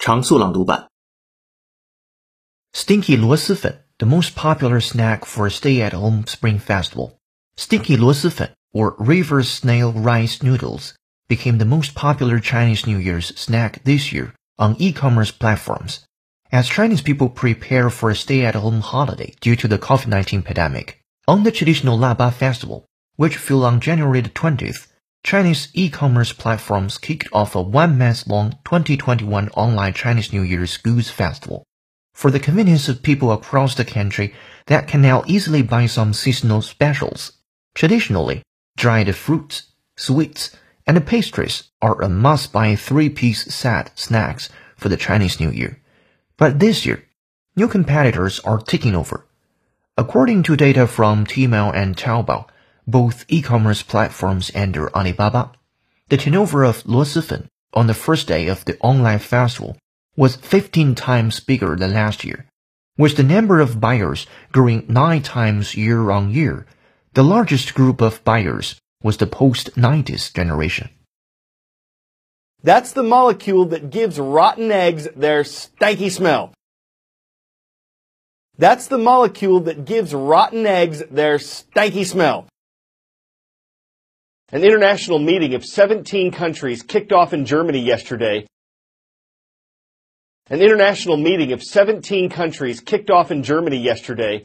常速朗读版。Stinky 螺蛳粉 the most popular snack for a stay-at-home Spring Festival. Stinky 螺蛳粉 or river snail rice noodles became the most popular Chinese New Year's snack this year on e-commerce platforms. As Chinese people prepare for a stay-at-home holiday due to the COVID-19 pandemic, on the traditional Laba Festival, which fell on January the 20th, Chinese e-commerce platforms kicked off a one-month-long 2021 online Chinese New Year's goods festival for the convenience of people across the country that can now easily buy some seasonal specials. Traditionally, dried fruits, sweets, and pastries are a must-buy three-piece set snacks for the Chinese New Year. But this year, new competitors are taking over. According to data from Tmall and Taobao, both e-commerce platforms under Alibaba, the turnover of Luosifen on the first day of the online festival was 15 times bigger than last year, with the number of buyers growing 9 times year on year. The largest group of buyers was the post-90s generation. That's the molecule that gives rotten eggs their stanky smell. That's the molecule that gives rotten eggs their stanky smell. An international meeting of 17 countries kicked off in Germany yesterday. An international meeting of 17 countries kicked off in Germany yesterday